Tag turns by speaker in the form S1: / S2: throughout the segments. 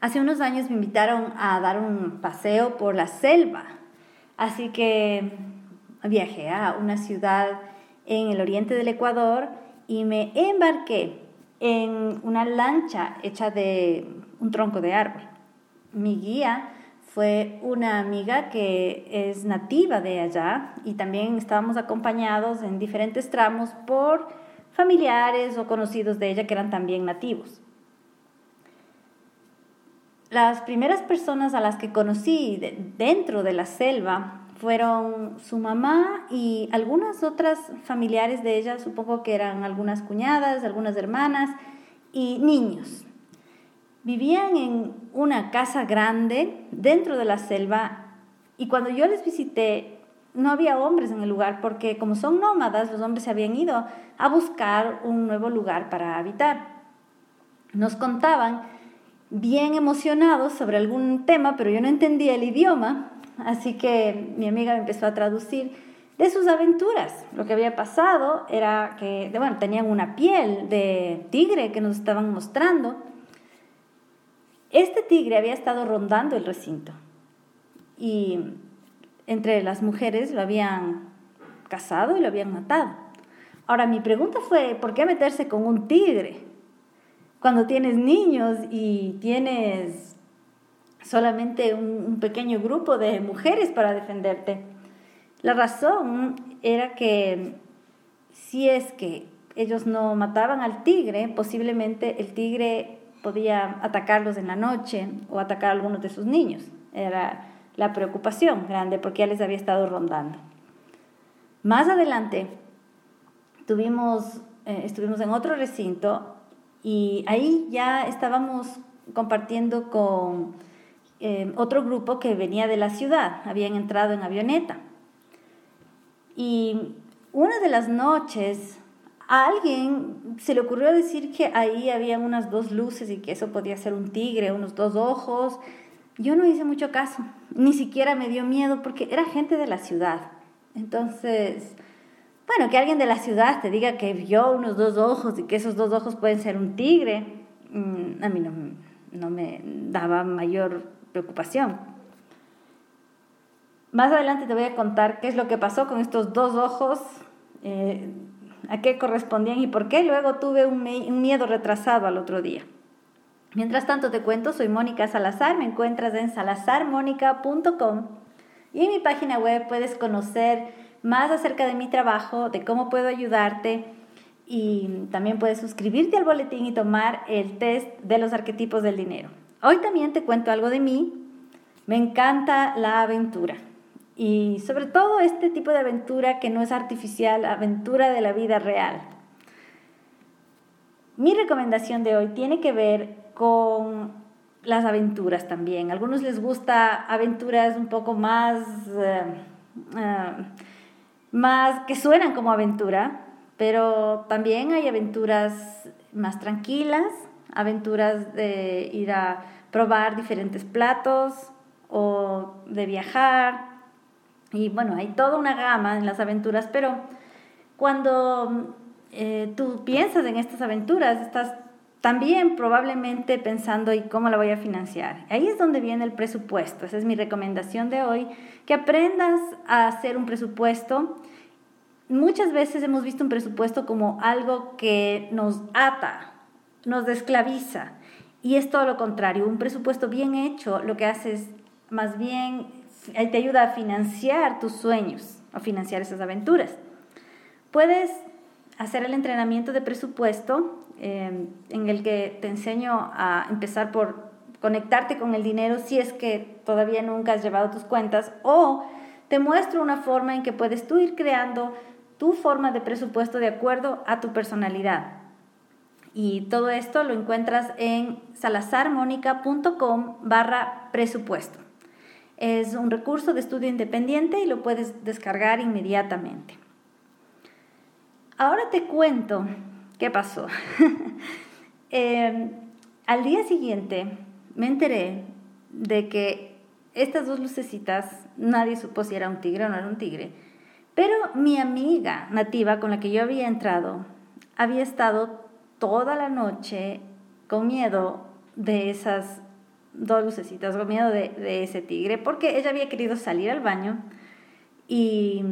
S1: Hace unos años me invitaron a dar un paseo por la selva, así que viajé a una ciudad en el oriente del Ecuador y me embarqué en una lancha hecha de un tronco de árbol. Mi guía fue una amiga que es nativa de allá y también estábamos acompañados en diferentes tramos por familiares o conocidos de ella que eran también nativos. Las primeras personas a las que conocí dentro de la selva fueron su mamá y algunas otras familiares de ella, supongo que eran algunas cuñadas, algunas hermanas y niños. Vivían en una casa grande dentro de la selva y cuando yo les visité no había hombres en el lugar porque como son nómadas, los hombres se habían ido a buscar un nuevo lugar para habitar. Nos contaban bien emocionados sobre algún tema, pero yo no entendía el idioma, así que mi amiga me empezó a traducir de sus aventuras. Lo que había pasado era que, bueno, tenían una piel de tigre que nos estaban mostrando. Este tigre había estado rondando el recinto y entre las mujeres lo habían cazado y lo habían matado. Ahora, mi pregunta fue, ¿por qué meterse con un tigre? Cuando tienes niños y tienes solamente un, pequeño grupo de mujeres para defenderte. La razón era que si es que ellos no mataban al tigre, posiblemente el tigre podía atacarlos en la noche o atacar a algunos de sus niños. Era la preocupación grande porque ya les había estado rondando. Más adelante tuvimos, eh, estuvimos en otro recinto y ahí ya estábamos compartiendo con eh, otro grupo que venía de la ciudad, habían entrado en avioneta. Y una de las noches a alguien se le ocurrió decir que ahí había unas dos luces y que eso podía ser un tigre, unos dos ojos. Yo no hice mucho caso, ni siquiera me dio miedo porque era gente de la ciudad. Entonces, bueno, que alguien de la ciudad te diga que vio unos dos ojos y que esos dos ojos pueden ser un tigre, mm, a mí no, me daba mayor preocupación. Más adelante te voy a contar qué es lo que pasó con estos dos ojos, eh, a qué correspondían y por qué. Luego tuve un, un miedo retrasado al otro día. Mientras tanto te cuento, soy Mónica Salazar, me encuentras en salazarmónica.com y en mi página web puedes conocer más acerca de mi trabajo, de cómo puedo ayudarte y también puedes suscribirte al boletín y tomar el test de los arquetipos del dinero. Hoy también te cuento algo de mí. Me encanta la aventura y sobre todo este tipo de aventura que no es artificial, aventura de la vida real. Mi recomendación de hoy tiene que ver con las aventuras también. A algunos les gusta aventuras un poco más... Eh, eh, más que suenan como aventura, pero también hay aventuras más tranquilas, aventuras de ir a probar diferentes platos o de viajar. Y bueno, hay toda una gama en las aventuras, pero cuando eh, tú piensas en estas aventuras, estás también probablemente pensando, ¿y cómo la voy a financiar? Ahí es donde viene el presupuesto. Esa es mi recomendación de hoy, que aprendas a hacer un presupuesto. Muchas veces hemos visto un presupuesto como algo que nos ata, nos desclaviza. Y es todo lo contrario. Un presupuesto bien hecho lo que hace es más bien te ayuda a financiar tus sueños, a financiar esas aventuras. Puedes hacer el entrenamiento de presupuesto Em, en el que te enseño a empezar por conectarte con el dinero si es que todavía nunca has llevado tus cuentas o te muestro una forma en que puedes tú ir creando tu forma de presupuesto de acuerdo a tu personalidad. Y todo esto lo encuentras en salazarmonica.com barra presupuesto. Es un recurso de estudio independiente y lo puedes descargar inmediatamente. Ahora te cuento ¿Qué pasó? Em, al día siguiente me enteré de que estas dos lucecitas, nadie supo si era un tigre o no era un tigre, pero mi amiga nativa con la que yo había entrado había estado toda la noche con miedo de esas dos lucecitas, con miedo de ese tigre, porque ella había querido salir al baño y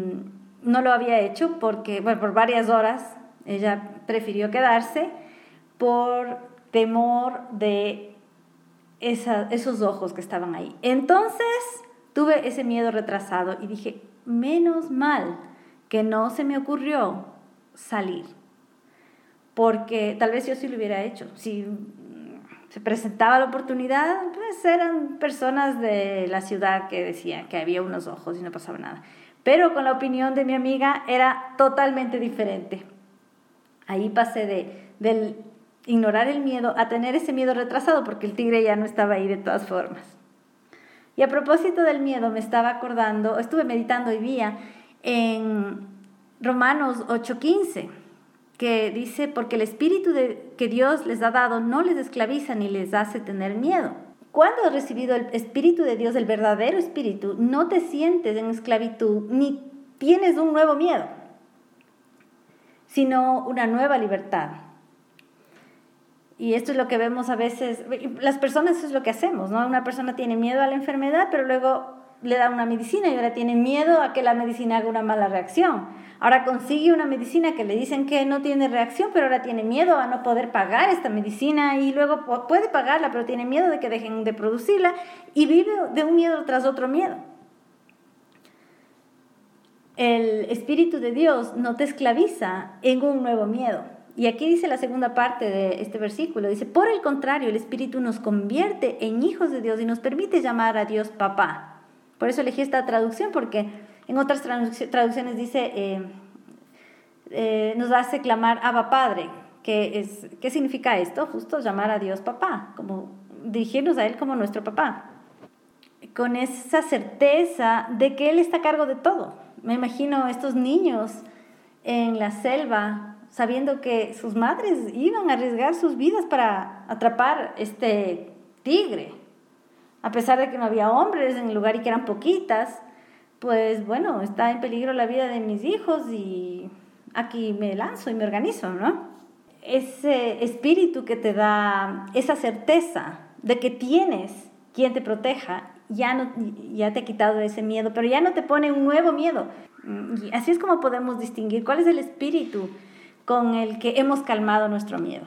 S1: no lo había hecho porque, bueno, por varias horas ella prefirió quedarse por temor de esos ojos que estaban ahí. Entonces tuve ese miedo retrasado y dije, menos mal que no se me ocurrió salir, porque tal vez yo sí lo hubiera hecho. Si se presentaba la oportunidad, pues eran personas de la ciudad que decían que había unos ojos y no pasaba nada. Pero con la opinión de mi amiga era totalmente diferente. Ahí pasé de, del ignorar el miedo a tener ese miedo retrasado porque el tigre ya no estaba ahí de todas formas. Y a propósito del miedo, me estaba acordando, estuve meditando hoy día en Romanos 8:15, que dice, porque el espíritu de, que Dios les ha dado no les esclaviza ni les hace tener miedo. Cuando has recibido el espíritu de Dios, el verdadero espíritu, no te sientes en esclavitud ni tienes un nuevo miedo sino una nueva libertad. Y esto es lo que vemos a veces, las personas es lo que hacemos, ¿no? Una persona tiene miedo a la enfermedad, pero luego le da una medicina y ahora tiene miedo a que la medicina haga una mala reacción. Ahora consigue una medicina que le dicen que no tiene reacción, pero ahora tiene miedo a no poder pagar esta medicina y luego puede pagarla, pero tiene miedo de que dejen de producirla y vive de un miedo tras otro miedo el Espíritu de Dios no te esclaviza en un nuevo miedo. Y aquí dice la segunda parte de este versículo, dice, por el contrario, el Espíritu nos convierte en hijos de Dios y nos permite llamar a Dios papá. Por eso elegí esta traducción, porque en otras traducciones dice, eh, eh, nos hace clamar Abba Padre. que es, ¿Qué significa esto? Justo llamar a Dios papá, como dirigirnos a Él como nuestro papá. Con esa certeza de que Él está a cargo de todo me imagino estos niños en la selva sabiendo que sus madres iban a arriesgar sus vidas para atrapar este tigre. A pesar de que no había hombres en el lugar y que eran poquitas, pues bueno, está en peligro la vida de mis hijos y aquí me lanzo y me organizo, ¿no? Ese espíritu que te da esa certeza de que tienes quien te proteja ya, no, ya te ha quitado ese miedo, pero ya no te pone un nuevo miedo. Y así es como podemos distinguir cuál es el espíritu con el que hemos calmado nuestro miedo.